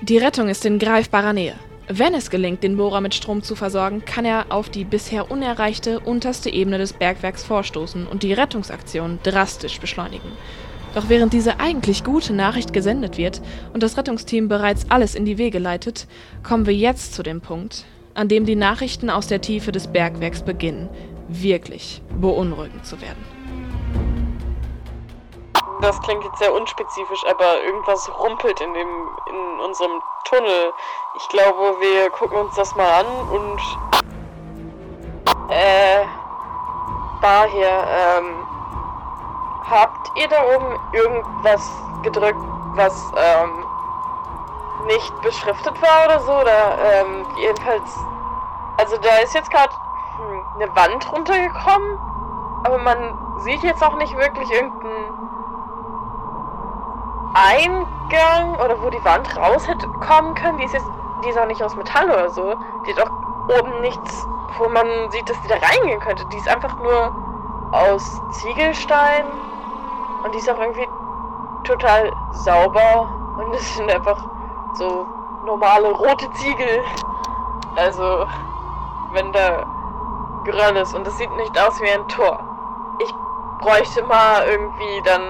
Die Rettung ist in greifbarer Nähe. Wenn es gelingt, den Bohrer mit Strom zu versorgen, kann er auf die bisher unerreichte unterste Ebene des Bergwerks vorstoßen und die Rettungsaktion drastisch beschleunigen. Doch während diese eigentlich gute Nachricht gesendet wird und das Rettungsteam bereits alles in die Wege leitet, kommen wir jetzt zu dem Punkt, an dem die Nachrichten aus der Tiefe des Bergwerks beginnen, wirklich beunruhigend zu werden. Das klingt jetzt sehr unspezifisch, aber irgendwas rumpelt in dem in unserem Tunnel. Ich glaube, wir gucken uns das mal an und äh Bar hier, ähm habt ihr da oben irgendwas gedrückt, was ähm nicht beschriftet war oder so? Oder ähm, jedenfalls. Also da ist jetzt gerade hm, eine Wand runtergekommen, aber man sieht jetzt auch nicht wirklich irgendeinen Eingang oder wo die Wand raus hätte kommen können. Die ist jetzt, die ist auch nicht aus Metall oder so. Die hat auch oben nichts, wo man sieht, dass die da reingehen könnte. Die ist einfach nur aus Ziegelstein und die ist auch irgendwie total sauber und es sind einfach so normale rote Ziegel. Also, wenn da Geröll ist und es sieht nicht aus wie ein Tor. Ich bräuchte mal irgendwie dann,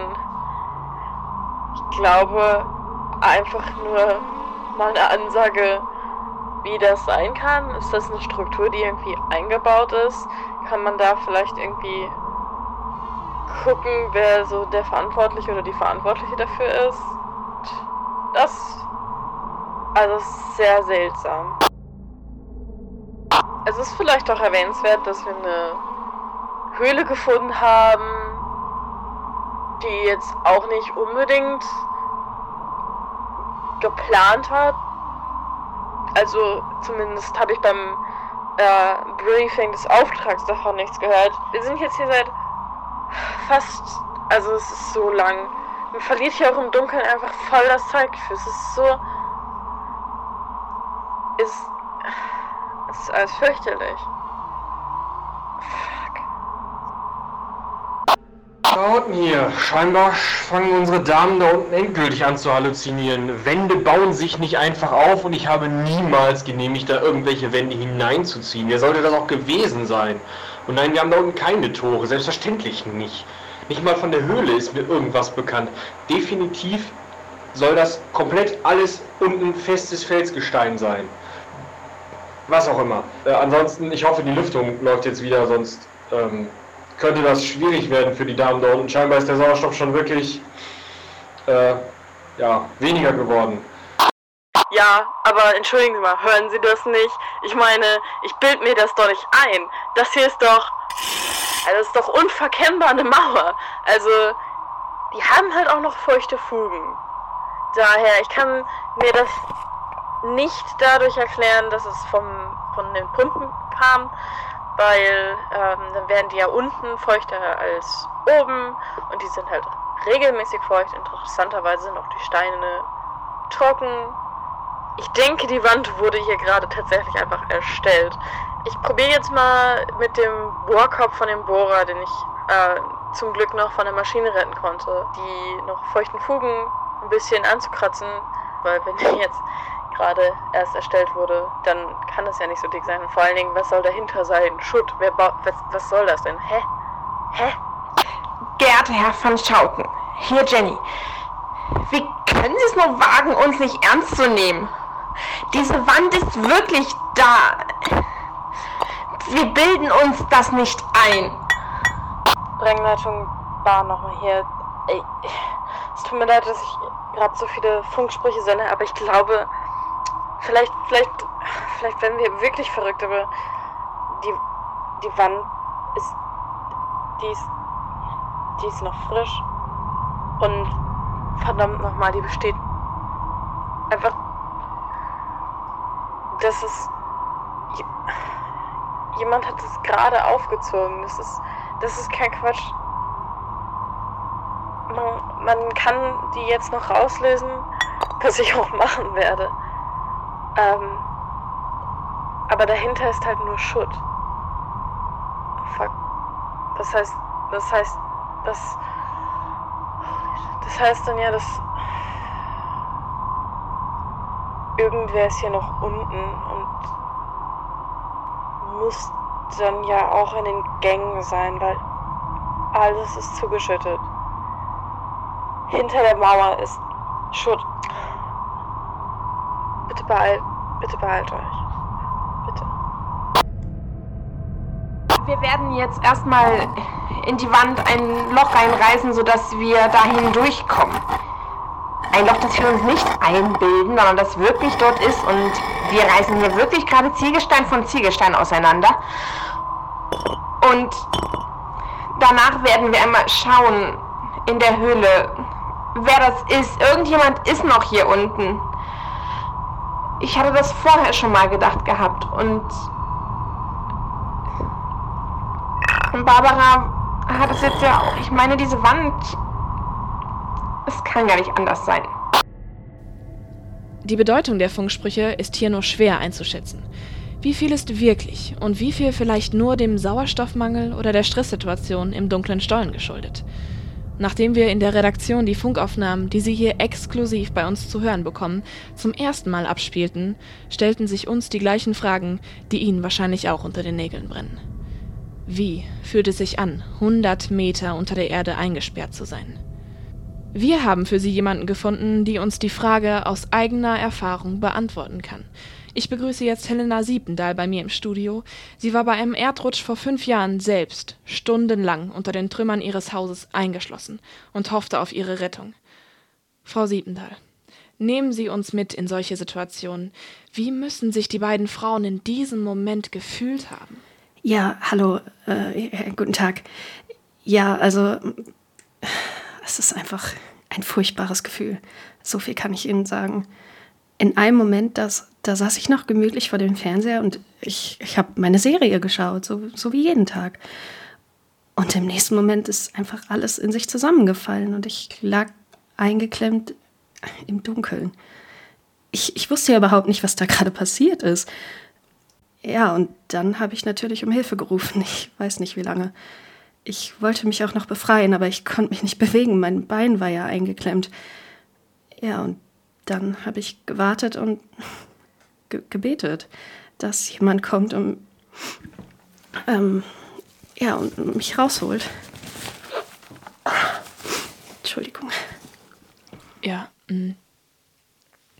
glaube, einfach nur mal eine Ansage, wie das sein kann. Ist das eine Struktur, die irgendwie eingebaut ist? Kann man da vielleicht irgendwie gucken, wer so der Verantwortliche oder die Verantwortliche dafür ist? Das also sehr seltsam. Es ist vielleicht auch erwähnenswert, dass wir eine Höhle gefunden haben, die jetzt auch nicht unbedingt geplant hat. Also zumindest habe ich beim äh, Briefing des Auftrags davon nichts gehört. Wir sind jetzt hier seit fast, also es ist so lang. Man verliert hier auch im Dunkeln einfach voll das Zeitgefühl. Es ist so ist. Es ist alles fürchterlich. Fuck. Da hier. Scheinbar fangen unsere Damen da unten endgültig an zu halluzinieren. Wände bauen sich nicht einfach auf und ich habe niemals genehmigt, da irgendwelche Wände hineinzuziehen. Wer sollte das auch gewesen sein? Und nein, wir haben da unten keine Tore. Selbstverständlich nicht. Nicht mal von der Höhle ist mir irgendwas bekannt. Definitiv soll das komplett alles unten festes Felsgestein sein. Was auch immer. Äh, ansonsten, ich hoffe, die Lüftung läuft jetzt wieder, sonst ähm, könnte das schwierig werden für die Damen da unten. Scheinbar ist der Sauerstoff schon wirklich äh, ja, weniger geworden. Ja, aber entschuldigen Sie mal, hören Sie das nicht? Ich meine, ich bild mir das doch nicht ein. Das hier ist doch. Also, das ist doch unverkennbar eine Mauer. Also, die haben halt auch noch feuchte Fugen. Daher, ich kann mir das nicht dadurch erklären, dass es vom, von den Pumpen kam, weil ähm, dann werden die ja unten feuchter als oben und die sind halt regelmäßig feucht. Interessanterweise sind auch die Steine trocken. Ich denke, die Wand wurde hier gerade tatsächlich einfach erstellt. Ich probiere jetzt mal mit dem Bohrkopf von dem Bohrer, den ich äh, zum Glück noch von der Maschine retten konnte, die noch feuchten Fugen ein bisschen anzukratzen, weil wenn ich jetzt gerade erst erstellt wurde, dann kann das ja nicht so dick sein. Und vor allen Dingen, was soll dahinter sein? Schutt, wer baut, was, was soll das denn? Hä? Hä? Geehrter Herr van Schouten, hier Jenny. Wie können Sie es nur wagen, uns nicht ernst zu nehmen? Diese Wand ist wirklich da. Wir bilden uns das nicht ein. Brennleitung war nochmal hier. Ey, es tut mir leid, dass ich gerade so viele Funksprüche sende, aber ich glaube, Vielleicht, vielleicht, vielleicht werden wir wirklich verrückt, aber die, die Wand ist, die ist, die ist noch frisch. Und verdammt nochmal, die besteht einfach, das ist, jemand hat es gerade aufgezogen. Das ist, das ist kein Quatsch. Man, man kann die jetzt noch rauslösen, was ich auch machen werde. Ähm, aber dahinter ist halt nur Schutt. Fuck. Das heißt, das heißt, das, das heißt dann ja, dass irgendwer ist hier noch unten und muss dann ja auch in den Gängen sein, weil alles ist zugeschüttet. Hinter der Mauer ist Schutt. Beeilt, bitte beeilt euch. Bitte. Wir werden jetzt erstmal in die Wand ein Loch reinreißen, sodass wir dahin durchkommen. Ein Loch, das wir uns nicht einbilden, sondern das wirklich dort ist und wir reißen hier wirklich gerade Ziegelstein von Ziegelstein auseinander. Und danach werden wir einmal schauen in der Höhle, wer das ist. Irgendjemand ist noch hier unten. Ich hatte das vorher schon mal gedacht gehabt und Barbara hat es jetzt ja auch. Ich meine, diese Wand. Es kann gar nicht anders sein. Die Bedeutung der Funksprüche ist hier nur schwer einzuschätzen. Wie viel ist wirklich und wie viel vielleicht nur dem Sauerstoffmangel oder der Stresssituation im dunklen Stollen geschuldet? Nachdem wir in der Redaktion die Funkaufnahmen, die Sie hier exklusiv bei uns zu hören bekommen, zum ersten Mal abspielten, stellten sich uns die gleichen Fragen, die Ihnen wahrscheinlich auch unter den Nägeln brennen. Wie fühlt es sich an, 100 Meter unter der Erde eingesperrt zu sein? Wir haben für Sie jemanden gefunden, die uns die Frage aus eigener Erfahrung beantworten kann. Ich begrüße jetzt Helena Siependahl bei mir im Studio. Sie war bei einem Erdrutsch vor fünf Jahren selbst stundenlang unter den Trümmern ihres Hauses eingeschlossen und hoffte auf ihre Rettung. Frau Siependahl, nehmen Sie uns mit in solche Situationen. Wie müssen sich die beiden Frauen in diesem Moment gefühlt haben? Ja, hallo, äh, guten Tag. Ja, also es ist einfach ein furchtbares Gefühl. So viel kann ich Ihnen sagen in einem Moment, das, da saß ich noch gemütlich vor dem Fernseher und ich, ich habe meine Serie geschaut, so, so wie jeden Tag. Und im nächsten Moment ist einfach alles in sich zusammengefallen und ich lag eingeklemmt im Dunkeln. Ich, ich wusste ja überhaupt nicht, was da gerade passiert ist. Ja, und dann habe ich natürlich um Hilfe gerufen. Ich weiß nicht wie lange. Ich wollte mich auch noch befreien, aber ich konnte mich nicht bewegen. Mein Bein war ja eingeklemmt. Ja, und dann habe ich gewartet und ge gebetet, dass jemand kommt und, ähm, ja, und mich rausholt. Entschuldigung. Ja, mh.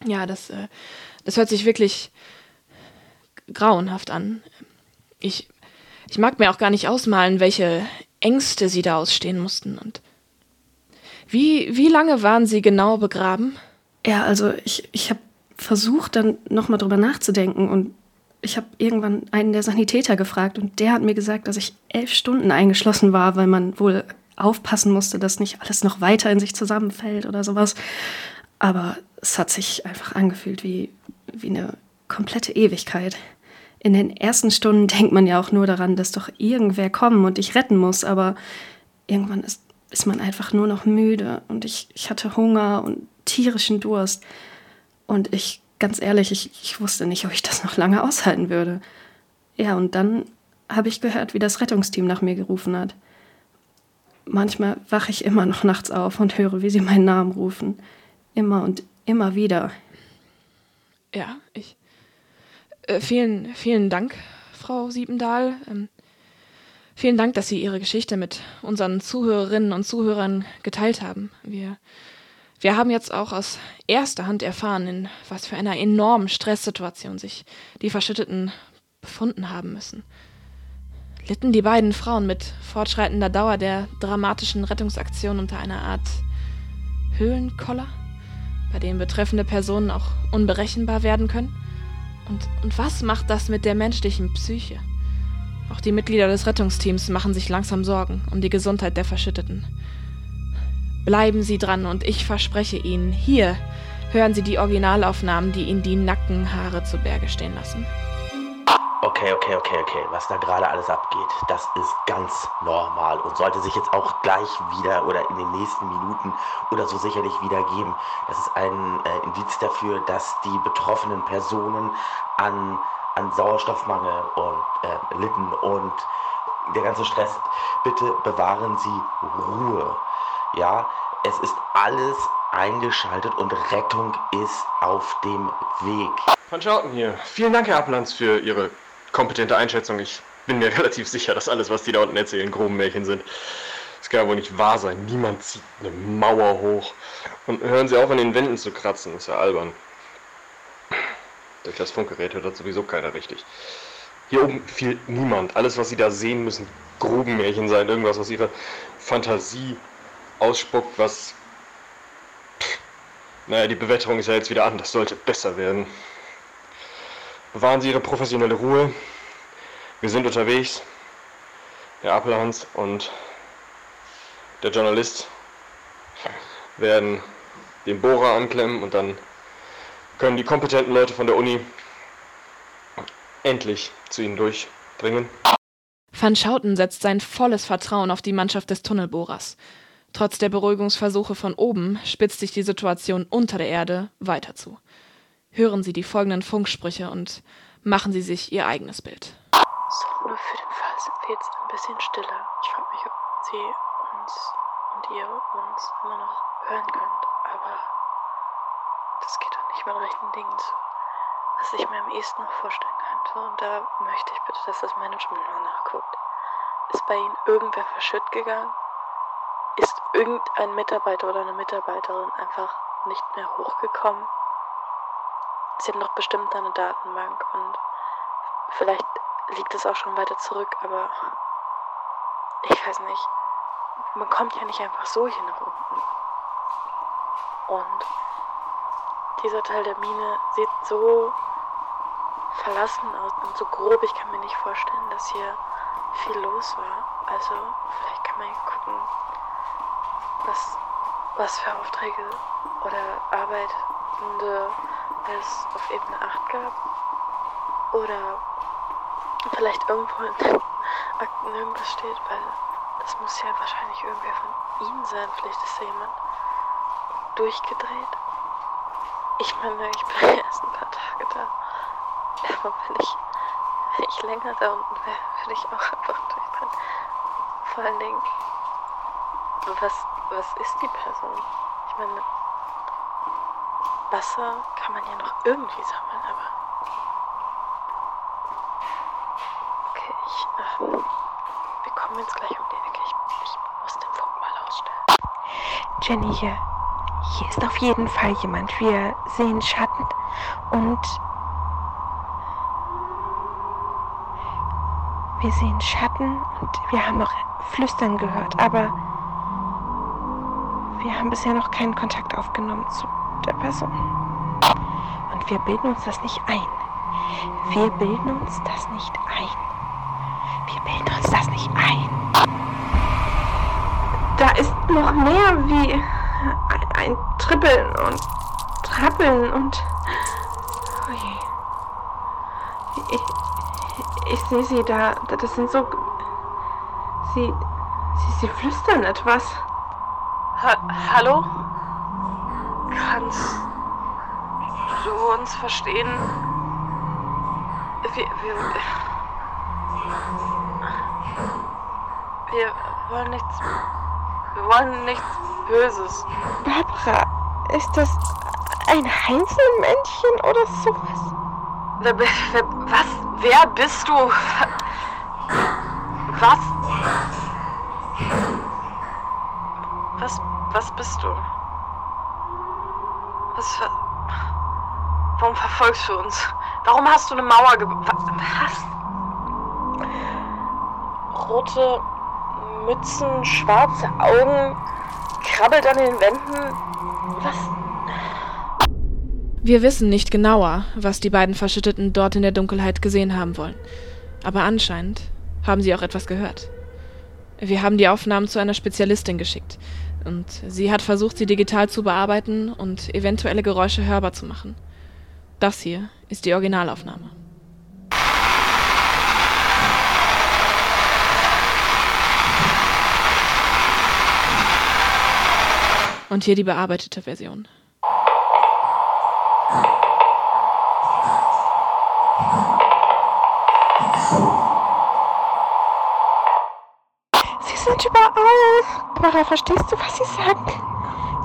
ja, das, äh, das hört sich wirklich grauenhaft an. Ich, ich mag mir auch gar nicht ausmalen, welche Ängste sie da ausstehen mussten. Und wie, wie lange waren sie genau begraben? Ja, also ich, ich habe versucht, dann nochmal drüber nachzudenken und ich habe irgendwann einen der Sanitäter gefragt und der hat mir gesagt, dass ich elf Stunden eingeschlossen war, weil man wohl aufpassen musste, dass nicht alles noch weiter in sich zusammenfällt oder sowas. Aber es hat sich einfach angefühlt wie, wie eine komplette Ewigkeit. In den ersten Stunden denkt man ja auch nur daran, dass doch irgendwer kommen und dich retten muss, aber irgendwann ist, ist man einfach nur noch müde und ich, ich hatte Hunger und tierischen Durst. Und ich, ganz ehrlich, ich, ich wusste nicht, ob ich das noch lange aushalten würde. Ja, und dann habe ich gehört, wie das Rettungsteam nach mir gerufen hat. Manchmal wache ich immer noch nachts auf und höre, wie sie meinen Namen rufen. Immer und immer wieder. Ja, ich. Äh, vielen, vielen Dank, Frau Siebendahl. Ähm, vielen Dank, dass Sie Ihre Geschichte mit unseren Zuhörerinnen und Zuhörern geteilt haben. Wir wir haben jetzt auch aus erster Hand erfahren, in was für einer enormen Stresssituation sich die Verschütteten befunden haben müssen. Litten die beiden Frauen mit fortschreitender Dauer der dramatischen Rettungsaktion unter einer Art Höhlenkoller, bei dem betreffende Personen auch unberechenbar werden können? Und, und was macht das mit der menschlichen Psyche? Auch die Mitglieder des Rettungsteams machen sich langsam Sorgen um die Gesundheit der Verschütteten. Bleiben Sie dran und ich verspreche Ihnen, hier hören Sie die Originalaufnahmen, die Ihnen die Nackenhaare zu Berge stehen lassen. Okay, okay, okay, okay. Was da gerade alles abgeht, das ist ganz normal und sollte sich jetzt auch gleich wieder oder in den nächsten Minuten oder so sicherlich wieder geben. Das ist ein äh, Indiz dafür, dass die betroffenen Personen an, an Sauerstoffmangel und äh, litten und der ganze Stress. Bitte bewahren Sie Ruhe. Ja, es ist alles eingeschaltet und Rettung ist auf dem Weg. Van Schouten hier. Vielen Dank, Herr Applanz, für Ihre kompetente Einschätzung. Ich bin mir relativ sicher, dass alles, was die da unten erzählen, groben Märchen sind. Das kann ja wohl nicht wahr sein. Niemand zieht eine Mauer hoch. Und hören Sie auf, an den Wänden zu kratzen. Das ist ja albern. Durch das Funkgerät hört das sowieso keiner richtig. Hier oben fiel niemand. Alles, was Sie da sehen, müssen Grubenmärchen sein. Irgendwas, was Ihre Fantasie ausspuckt, was... Naja, die Bewetterung ist ja jetzt wieder an. Das sollte besser werden. Bewahren Sie Ihre professionelle Ruhe. Wir sind unterwegs. Der Appelhans und der Journalist werden den Bohrer anklemmen und dann können die kompetenten Leute von der Uni endlich zu ihnen durchdringen. Van Schouten setzt sein volles Vertrauen auf die Mannschaft des Tunnelbohrers. Trotz der Beruhigungsversuche von oben spitzt sich die Situation unter der Erde weiter zu. Hören Sie die folgenden Funksprüche und machen Sie sich Ihr eigenes Bild. So, nur für den Fall sind wir jetzt ein bisschen stiller. Ich frage mich, ob Sie uns und ihr uns immer noch hören könnt, aber das geht doch nicht mit rechten Dingen zu. Was ich mir am ehesten noch vorstellen könnte, und da möchte ich bitte, dass das Management mal nachguckt. Ist bei Ihnen irgendwer verschütt gegangen? Irgendein Mitarbeiter oder eine Mitarbeiterin einfach nicht mehr hochgekommen? Sie haben doch bestimmt eine Datenbank und vielleicht liegt es auch schon weiter zurück, aber ich weiß nicht. Man kommt ja nicht einfach so hier nach unten. Und dieser Teil der Mine sieht so verlassen aus und so grob. Ich kann mir nicht vorstellen, dass hier viel los war. Also vielleicht kann man hier gucken, was, was für Aufträge oder Arbeitende es auf Ebene 8 gab. Oder vielleicht irgendwo in den Akten irgendwas steht, weil das muss ja wahrscheinlich irgendwer von Ihnen sein. Vielleicht ist da jemand durchgedreht. Ich meine, ich bin erst ein paar Tage da. Aber wenn ich, wenn ich länger da unten wäre, würde ich auch einfach durchdrehen. Vor allen Dingen, was, was ist die Person? Ich meine, Wasser kann man ja noch irgendwie sammeln, aber. Okay, ich. Äh, wir kommen jetzt gleich um die Ecke. Ich, ich muss den Funk mal ausstellen. Jenny, hier, hier ist auf jeden Fall jemand. Wir sehen Schatten und wir sehen Schatten und wir haben auch Flüstern gehört, aber wir haben bisher noch keinen Kontakt aufgenommen zu der Person. Und wir bilden uns das nicht ein. Wir bilden uns das nicht ein. Wir bilden uns das nicht ein. Da ist noch mehr wie ein, Trippeln und Trappeln und. Oh je. Ich, ich sehe sie da. Das sind so. Sie. Sie, sie flüstern etwas. Ha Hallo? Kannst du uns verstehen? Wir, wir, wir wollen nichts. Wir wollen nichts Böses. Barbara, ist das ein Heinzelmännchen oder sowas? Wer, wer, was? Wer bist du? Was? Was, bist du? Was für. Warum verfolgst du uns? Warum hast du eine Mauer gebaut? Was? Rote Mützen, schwarze Augen, krabbelt an den Wänden. Was? Wir wissen nicht genauer, was die beiden Verschütteten dort in der Dunkelheit gesehen haben wollen. Aber anscheinend haben sie auch etwas gehört. Wir haben die Aufnahmen zu einer Spezialistin geschickt und sie hat versucht, sie digital zu bearbeiten und eventuelle Geräusche hörbar zu machen. Das hier ist die Originalaufnahme. Und hier die bearbeitete Version. Sind überall. Barbara, verstehst du, was sie sagen?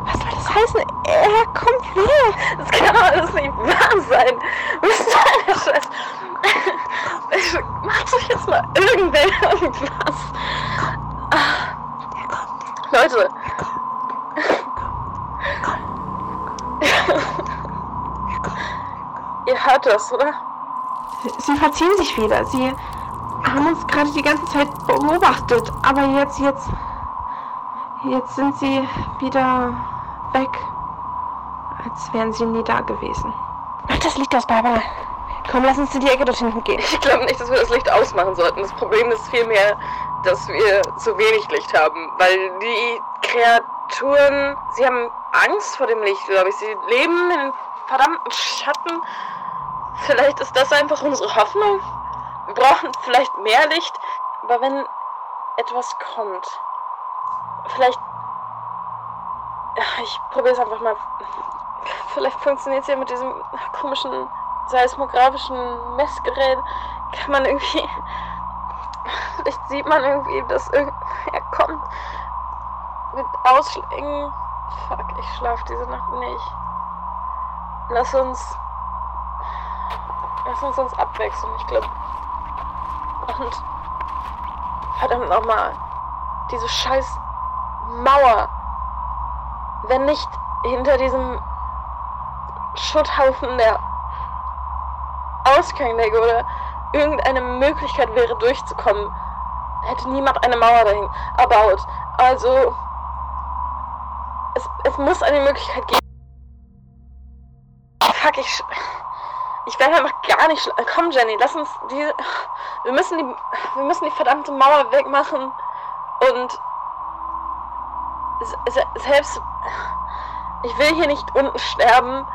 Was soll das heißen? er kommt näher. Das kann doch alles nicht wahr sein. Was ist denn Scheiß? Macht doch jetzt mal irgendwer irgendwas. Leute. Ihr hört das, oder? Sie verziehen sich wieder. Sie haben uns gerade die ganze Zeit beobachtet. Aber jetzt, jetzt. Jetzt sind sie wieder weg. Als wären sie nie da gewesen. Ach, das Licht aus, Barbara. Komm, lass uns in die Ecke dort hinten gehen. Ich glaube nicht, dass wir das Licht ausmachen sollten. Das Problem ist vielmehr, dass wir zu wenig Licht haben. Weil die Kreaturen, sie haben Angst vor dem Licht, glaube ich. Sie leben in verdammten Schatten. Vielleicht ist das einfach unsere Hoffnung. Wir brauchen vielleicht mehr Licht. Aber wenn etwas kommt, vielleicht. Ich probiere es einfach mal. Vielleicht funktioniert es ja mit diesem komischen seismografischen Messgerät. Kann man irgendwie. Vielleicht sieht man irgendwie, dass irgendwer kommt. Mit Ausschlägen. Fuck, ich schlafe diese Nacht nicht. Lass uns. Lass uns uns abwechseln, ich glaube. Und. Verdammt nochmal. Diese scheiß Mauer. Wenn nicht hinter diesem Schutthaufen der Ausgang läge oder irgendeine Möglichkeit wäre durchzukommen, hätte niemand eine Mauer dahin erbaut. Also es, es muss eine Möglichkeit geben. Fuck, ich. Ich werde einfach gar nicht. Komm, Jenny, lass uns die. Wir müssen die. Wir müssen die verdammte Mauer wegmachen. Und. Selbst. Ich will hier nicht unten sterben.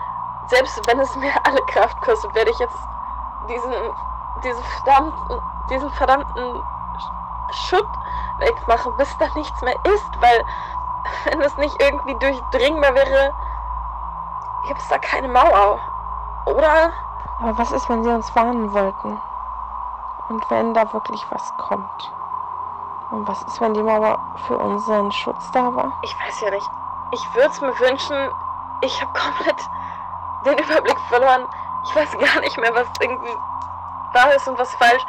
Selbst wenn es mir alle Kraft kostet, werde ich jetzt diesen. Diesen verdammten. Diesen verdammten Schutt wegmachen, bis da nichts mehr ist, weil wenn es nicht irgendwie durchdringbar wäre, gibt es da keine Mauer. Oder? Aber was ist, wenn sie uns warnen wollten? Und wenn da wirklich was kommt? Und was ist, wenn die Mauer für unseren Schutz da war? Ich weiß ja nicht. Ich würde es mir wünschen, ich habe komplett den Überblick verloren. Ich weiß gar nicht mehr, was irgendwie wahr ist und was falsch.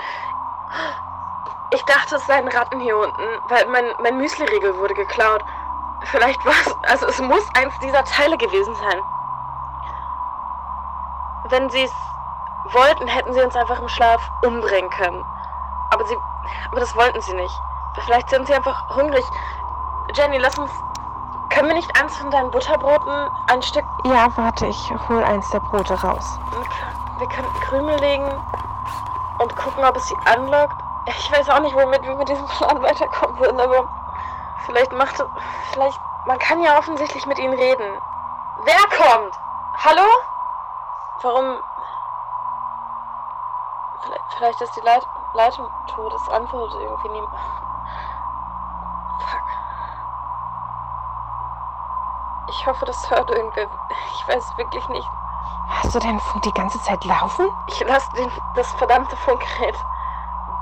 Ich dachte, es seien Ratten hier unten, weil mein, mein Müsli-Riegel wurde geklaut. Vielleicht war es, also es muss eins dieser Teile gewesen sein. Wenn sie es wollten, hätten sie uns einfach im Schlaf umbringen können. Aber sie, aber das wollten sie nicht. Vielleicht sind sie einfach hungrig. Jenny, lass uns, können wir nicht eins von deinen Butterbroten, ein Stück... Ja, warte, ich hol eins der Brote raus. Wir könnten Krümel legen und gucken, ob es sie anlockt. Ich weiß auch nicht, womit wir mit diesem Plan weiterkommen würden, aber vielleicht macht vielleicht, man kann ja offensichtlich mit ihnen reden. Wer kommt? Hallo? Warum? Vielleicht, vielleicht ist die Leit Leitung tot, es antwortet irgendwie niemand. Fuck. Ich hoffe, das hört irgendwer. Ich weiß wirklich nicht. Hast du den Funk die ganze Zeit laufen? Ich lasse das verdammte Funkgerät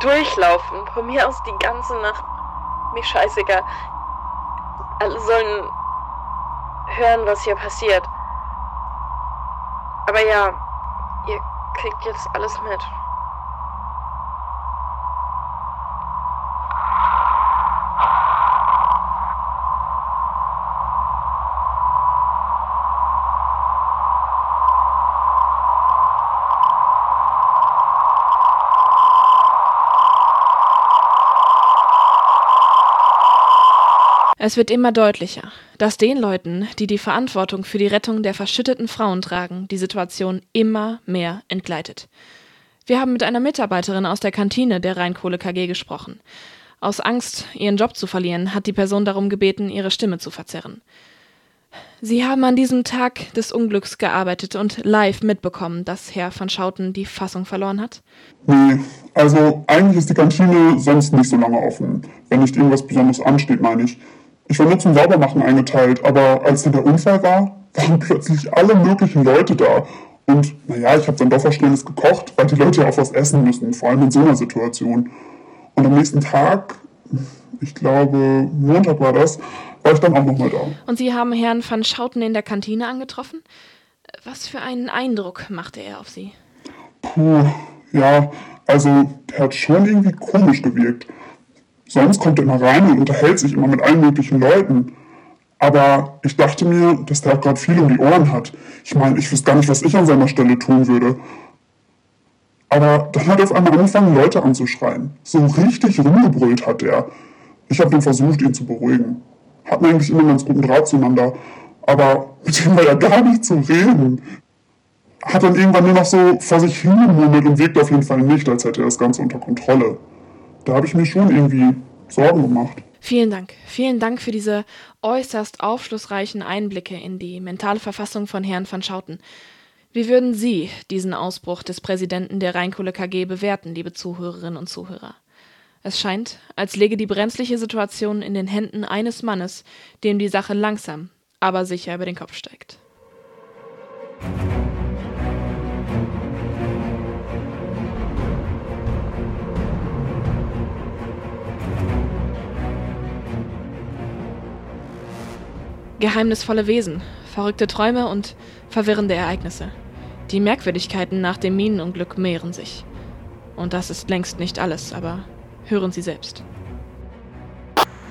durchlaufen. Von mir aus die ganze Nacht. Mir scheißegal. Alle sollen hören, was hier passiert. Aber ja, ihr kriegt jetzt alles mit. Es wird immer deutlicher, dass den Leuten, die die Verantwortung für die Rettung der verschütteten Frauen tragen, die Situation immer mehr entgleitet. Wir haben mit einer Mitarbeiterin aus der Kantine der Rheinkohle KG gesprochen. Aus Angst, ihren Job zu verlieren, hat die Person darum gebeten, ihre Stimme zu verzerren. Sie haben an diesem Tag des Unglücks gearbeitet und live mitbekommen, dass Herr van Schouten die Fassung verloren hat? Nee, also eigentlich ist die Kantine sonst nicht so lange offen. Wenn nicht irgendwas Besonderes ansteht, meine ich. Ich war nur zum Saubermachen eingeteilt, aber als dann der Unfall war, waren plötzlich alle möglichen Leute da. Und naja, ich habe dann doch was Schnelles gekocht, weil die Leute ja auch was essen müssen, vor allem in so einer Situation. Und am nächsten Tag ich glaube, Montag war das, war ich dann auch nochmal da. Und Sie haben Herrn van Schouten in der Kantine angetroffen? Was für einen Eindruck machte er auf Sie? Puh, ja, also der hat schon irgendwie komisch gewirkt. Sonst kommt er immer rein und unterhält sich immer mit allen möglichen Leuten. Aber ich dachte mir, dass der auch gerade viel um die Ohren hat. Ich meine, ich wüsste gar nicht, was ich an seiner Stelle tun würde. Aber dann hat er auf einmal angefangen, Leute anzuschreien. So richtig rumgebrüllt hat er. Ich habe dann versucht, ihn zu beruhigen. Hatten eigentlich immer ganz guten Draht zueinander. Aber mit dem war ja gar nicht zu reden. Hat dann irgendwann nur noch so vor sich hingemurmelt und wirkte auf jeden Fall nicht, als hätte er das Ganze unter Kontrolle. Da habe ich mir schon irgendwie Sorgen gemacht. Vielen Dank. Vielen Dank für diese äußerst aufschlussreichen Einblicke in die mentale Verfassung von Herrn van Schouten. Wie würden Sie diesen Ausbruch des Präsidenten der Rheinkohle KG bewerten, liebe Zuhörerinnen und Zuhörer? Es scheint, als läge die brenzliche Situation in den Händen eines Mannes, dem die Sache langsam, aber sicher über den Kopf steigt. Geheimnisvolle Wesen, verrückte Träume und verwirrende Ereignisse. Die Merkwürdigkeiten nach dem Minenunglück mehren sich. Und das ist längst nicht alles, aber hören Sie selbst.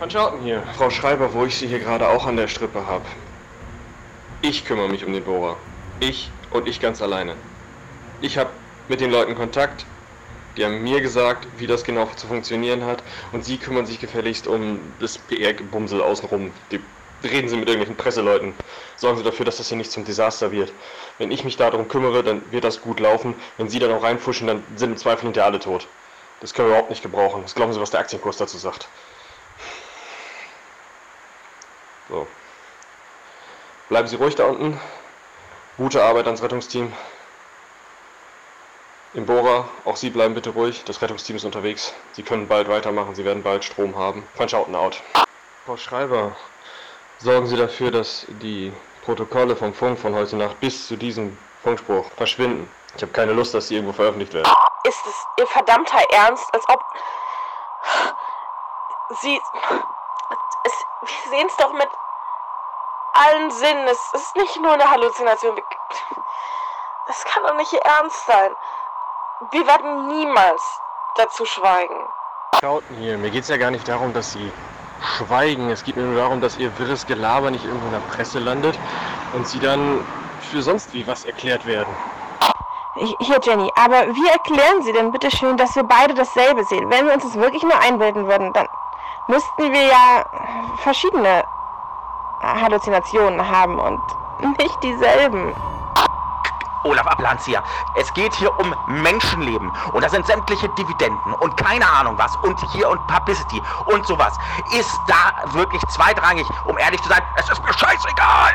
Van Schouten hier, Frau Schreiber, wo ich Sie hier gerade auch an der Strippe habe. Ich kümmere mich um den Bohrer. Ich und ich ganz alleine. Ich habe mit den Leuten Kontakt. Die haben mir gesagt, wie das genau zu funktionieren hat. Und Sie kümmern sich gefälligst um das PR-Bumsel außenrum. Die reden Sie mit irgendwelchen Presseleuten. Sorgen Sie dafür, dass das hier nicht zum Desaster wird. Wenn ich mich darum kümmere, dann wird das gut laufen. Wenn Sie dann auch reinfuschen, dann sind im Zweifel hinterher alle tot. Das können wir überhaupt nicht gebrauchen. Was glauben Sie, was der Aktienkurs dazu sagt? So. Bleiben Sie ruhig da unten. Gute Arbeit ans Rettungsteam. Im Bohrer, auch Sie bleiben bitte ruhig. Das Rettungsteam ist unterwegs. Sie können bald weitermachen. Sie werden bald Strom haben. Van Schouten out. Frau Schreiber, sorgen Sie dafür, dass die Protokolle vom Funk von heute Nacht bis zu diesem Funkspruch verschwinden. Ich habe keine Lust, dass sie irgendwo veröffentlicht werden. Ist es Ihr verdammter Ernst, als ob Sie... Es, wir sehen es doch mit allen Sinnen. Es ist nicht nur eine Halluzination. Das kann doch nicht Ihr Ernst sein. Wir werden niemals dazu schweigen. Schauten hier, mir geht es ja gar nicht darum, dass Sie schweigen. Es geht mir nur darum, dass Ihr wirres Gelaber nicht irgendwo in der Presse landet und Sie dann für sonst wie was erklärt werden. Hier, Jenny, aber wie erklären Sie denn bitte schön, dass wir beide dasselbe sehen? Wenn wir uns das wirklich nur einbilden würden, dann müssten wir ja verschiedene Halluzinationen haben und nicht dieselben. Olaf Ablanzia, es geht hier um Menschenleben. Und da sind sämtliche Dividenden und keine Ahnung was und hier und Publicity und sowas. Ist da wirklich zweitrangig, um ehrlich zu sein, es ist mir scheißegal,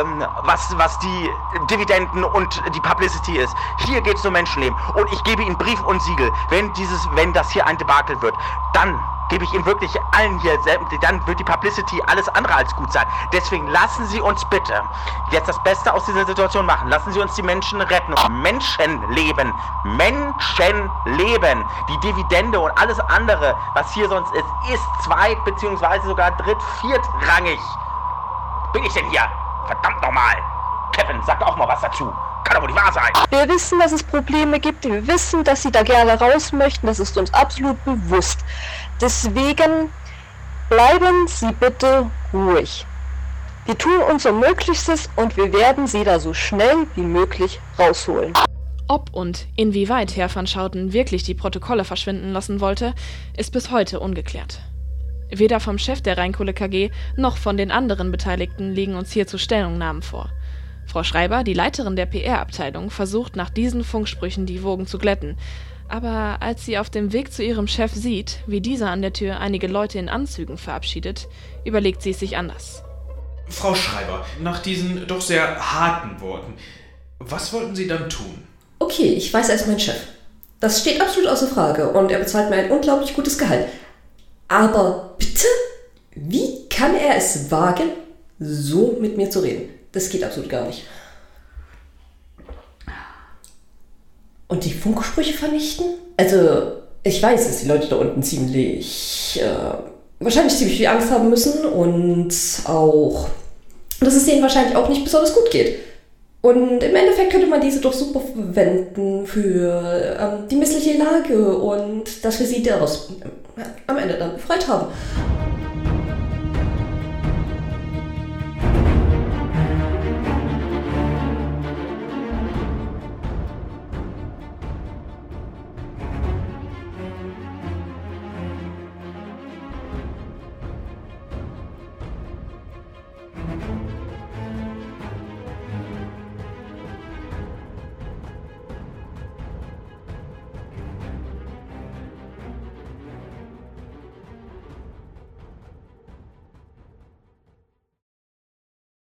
ähm, was, was die Dividenden und die Publicity ist. Hier geht es um Menschenleben. Und ich gebe Ihnen Brief und Siegel, wenn dieses, wenn das hier ein Debakel wird, dann gebe ich Ihnen wirklich allen hier, dann wird die Publicity alles andere als gut sein. Deswegen lassen Sie uns bitte jetzt das Beste aus dieser Situation machen. Lassen Sie uns die Menschen retten. Menschenleben. Menschenleben. Die Dividende und alles andere, was hier sonst ist, ist zweit- bzw. sogar dritt-, viertrangig. Bin ich denn hier? Verdammt nochmal. Kevin, sag auch mal was dazu. Kann aber nicht wahr sein. Wir wissen, dass es Probleme gibt. Wir wissen, dass Sie da gerne raus möchten. Das ist uns absolut bewusst. Deswegen bleiben Sie bitte ruhig. Wir tun unser Möglichstes und wir werden Sie da so schnell wie möglich rausholen. Ob und inwieweit Herr van Schouten wirklich die Protokolle verschwinden lassen wollte, ist bis heute ungeklärt. Weder vom Chef der Rheinkohle KG noch von den anderen Beteiligten liegen uns hierzu Stellungnahmen vor. Frau Schreiber, die Leiterin der PR-Abteilung, versucht nach diesen Funksprüchen die Wogen zu glätten, aber als sie auf dem Weg zu ihrem Chef sieht, wie dieser an der Tür einige Leute in Anzügen verabschiedet, überlegt sie es sich anders. Frau Schreiber, nach diesen doch sehr harten Worten, was wollten Sie dann tun? Okay, ich weiß, er ist mein Chef. Das steht absolut außer Frage und er bezahlt mir ein unglaublich gutes Gehalt. Aber bitte, wie kann er es wagen, so mit mir zu reden? Das geht absolut gar nicht. Und die Funksprüche vernichten? Also, Ich weiß, dass die Leute da unten ziemlich, äh, wahrscheinlich ziemlich viel Angst haben müssen und auch, dass es denen wahrscheinlich auch nicht besonders gut geht. Und im Endeffekt könnte man diese doch super verwenden für ähm, die missliche Lage und dass wir sie daraus äh, am Ende dann befreit haben.